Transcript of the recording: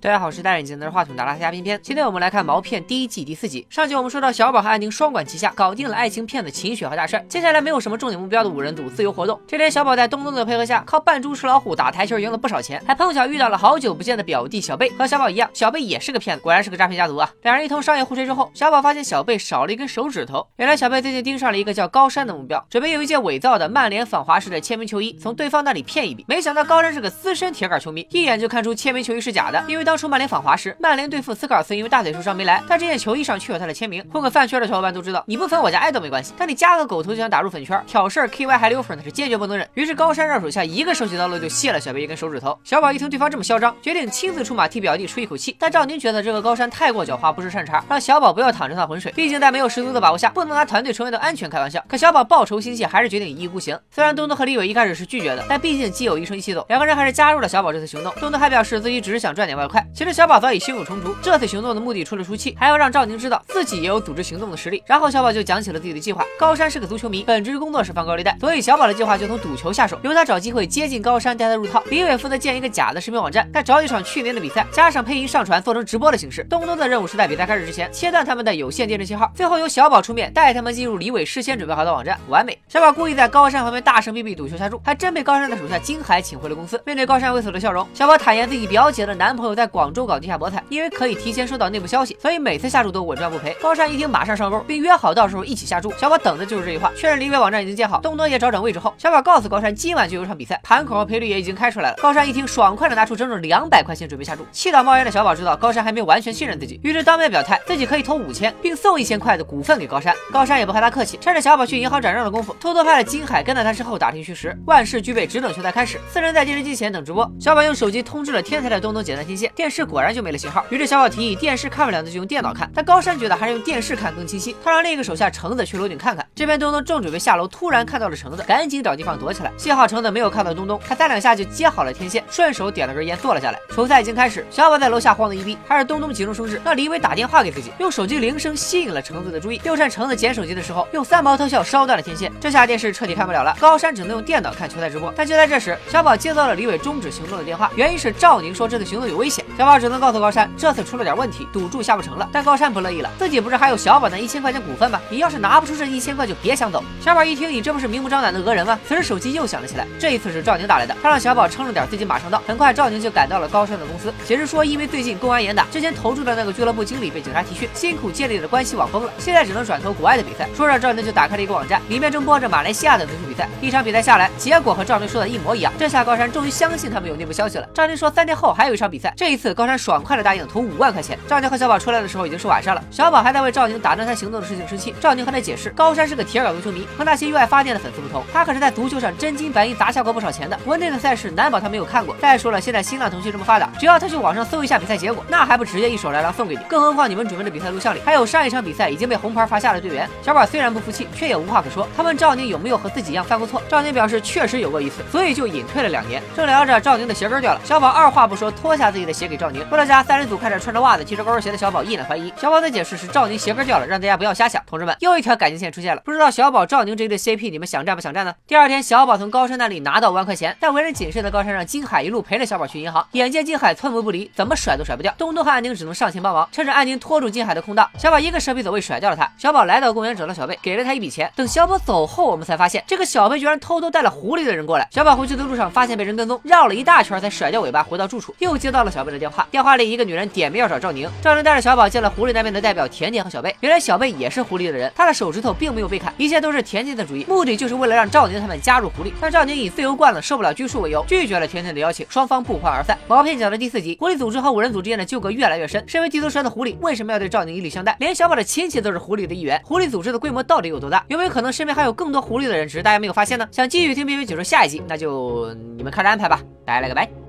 大家好，我是戴眼镜拿着话筒的拉斯加片片。今天我们来看毛片第一季第四集。上集我们说到小宝和安宁双管齐下，搞定了爱情骗子秦雪和大帅。接下来没有什么重点目标的五人组自由活动。这天，小宝在东东的配合下，靠扮猪吃老虎打台球赢了不少钱，还碰巧遇到了好久不见的表弟小贝。和小宝一样，小贝也是个骗子，果然是个诈骗家族啊！两人一通商业互吹之后，小宝发现小贝少了一根手指头。原来小贝最近盯上了一个叫高山的目标，准备用一件伪造的曼联访华式的签名球衣从对方那里骗一笔。没想到高山是个资深铁杆球迷，一眼就看出签名球衣是假的，因为当初曼联访华时。曼联对付斯科尔斯，因为大腿受伤没来，但这件球衣上却有他的签名。混个饭圈的小伙伴都知道，你不粉我家爱豆没关系，但你加个狗头就想打入粉圈，挑事儿 KY 还溜粉，那是坚决不能忍。于是高山让手下一个手起刀落，就卸了小贝一根手指头。小宝一听对方这么嚣张，决定亲自出马替表弟出一口气。但赵宁觉得这个高山太过狡猾，不是善茬，让小宝不要淌这趟浑水。毕竟在没有十足的把握下，不能拿团队成员的安全开玩笑。可小宝报仇心切，还是决定一意孤行。虽然东东和李伟一开始是拒绝的，但毕竟基友一生一起走，两个人还是加入了小宝这次行动。东东还表示自己只是想赚点外快。其实小宝早已心有成竹，这次行动的目的除了出气，还要让赵宁知道自己也有组织行动的实力。然后小宝就讲起了自己的计划。高山是个足球迷，本职工作是放高利贷，所以小宝的计划就从赌球下手，由他找机会接近高山，带他入套。李伟负责建一个假的视频网站，再找一场去年的比赛，加上配音上传，做成直播的形式。东东的任务是在比赛开始之前切断他们的有线电视信号，最后由小宝出面带他们进入李伟事先准备好的网站，完美。小宝故意在高山旁边大声逼逼赌球下注，还真被高山的手下金海请回了公司。面对高山猥琐的笑容，小宝坦言自己表姐的男朋友在广州搞地下博彩，因为可以提前收到内部消息。所以每次下注都稳赚不赔。高山一听，马上上钩，并约好到时候一起下注。小宝等的就是这句话。确认离别网站已经建好，东东也找准位置后，小宝告诉高山，今晚就有场比赛，盘口和赔率也已经开出来了。高山一听，爽快的拿出整整两百块钱准备下注。气到冒烟的小宝知道高山还没有完全信任自己，于是当面表态自己可以投五千，并送一千块的股份给高山。高山也不和他客气，趁着小宝去银行转账的功夫，偷偷派了金海跟在他身后打听虚实。万事俱备，只等球赛开始。四人在电视机前等直播。小宝用手机通知了天才的东东剪断天线，电视果然就没了信号。于是小宝提议电视看不了那就用电脑看。但高山觉得还是用电视看更清晰，他让另一个手下橙子去楼顶看看。这边东东正准备下楼，突然看到了橙子，赶紧找地方躲起来。幸好橙子没有看到东东，他三两下就接好了天线，顺手点了根烟坐了下来。球赛已经开始，小宝在楼下慌得一逼，还是东东急中生智，让李伟打电话给自己，用手机铃声吸引了橙子的注意，又趁橙子捡手机的时候，用三毛特效烧断了天线。这下电视彻底看不了了，高山只能用电脑看球赛直播。但就在这时，小宝接到了李伟终止行动的电话，原因是赵宁说这次行动有危险。小宝只能告诉高山，这次出了点问题，赌注下不成了。但高山不乐意了。自己不是还有小宝那一千块钱股份吗？你要是拿不出这一千块，就别想走。小宝一听，你这不是明目张胆的讹人吗？此时手机又响了起来，这一次是赵宁打来的，他让小宝撑着点，自己马上到。很快，赵宁就赶到了高山的公司，解释说，因为最近公安严打，之前投注的那个俱乐部经理被警察提讯，辛苦建立的关系网崩了，现在只能转投国外的比赛。说着，赵宁就打开了一个网站，里面正播着马来西亚的足球比赛。一场比赛下来，结果和赵宁说的一模一样。这下高山终于相信他们有内部消息了。赵宁说，三天后还有一场比赛，这一次高山爽快的答应投五万块钱。赵宁和小宝出来的时候已经是晚上了，小宝还在为赵宁。打断他行动的事情生气，赵宁和他解释，高山是个铁杆足球迷，和那些热爱发电的粉丝不同，他可是在足球上真金白银砸下过不少钱的。国内的赛事难保他没有看过。再说了，现在新浪、腾讯这么发达，只要他去网上搜一下比赛结果，那还不直接一手来狼送给你？更何况你们准备的比赛录像里还有上一场比赛已经被红牌罚下的队员。小宝虽然不服气，却也无话可说。他问赵宁有没有和自己一样犯过错，赵宁表示确实有过一次，所以就隐退了两年。正聊着，赵宁的鞋跟掉了，小宝二话不说脱下自己的鞋给赵宁。回到家，三人组看着穿着袜子、提着高跟鞋的小宝，一脸怀疑。小宝的解释是赵宁鞋跟掉了，让大家不要瞎想。同志们，又一条感情线出现了。不知道小宝、赵宁这一对 CP，你们想站不想站呢？第二天，小宝从高山那里拿到五万块钱，但为人谨慎的高山让金海一路陪着小宝去银行。眼见金海寸步不离，怎么甩都甩不掉。东东和安宁只能上前帮忙，趁着安宁拖住金海的空档，小宝一个蛇皮走位甩掉了他。小宝来到公园找到小贝，给了他一笔钱。等小宝走后，我们才发现这个小贝居然偷偷带了狐狸的人过来。小宝回去的路上发现被人跟踪，绕了一大圈才甩掉尾巴回到住处。又接到了小贝的电话，电话里一个女人点名要找赵宁。赵宁带着小宝见了狐狸那边的代表甜甜和小贝。原来小贝也是狐狸的人，他的。手指头并没有被砍，一切都是甜甜的主意，目的就是为了让赵宁他们加入狐狸。但赵宁以自由惯了，受不了拘束为由，拒绝了甜甜的邀请，双方不欢而散。毛片讲的第四集，狐狸组织和五人组之间的纠葛越来越深。身为地头蛇的狐狸，为什么要对赵宁以礼相待？连小宝的亲戚都是狐狸的一员，狐狸组织的规模到底有多大？有没有可能身边还有更多狐狸的人，只是大家没有发现呢？想继续听片片解说下一集，那就你们看着安排吧。拜了个拜。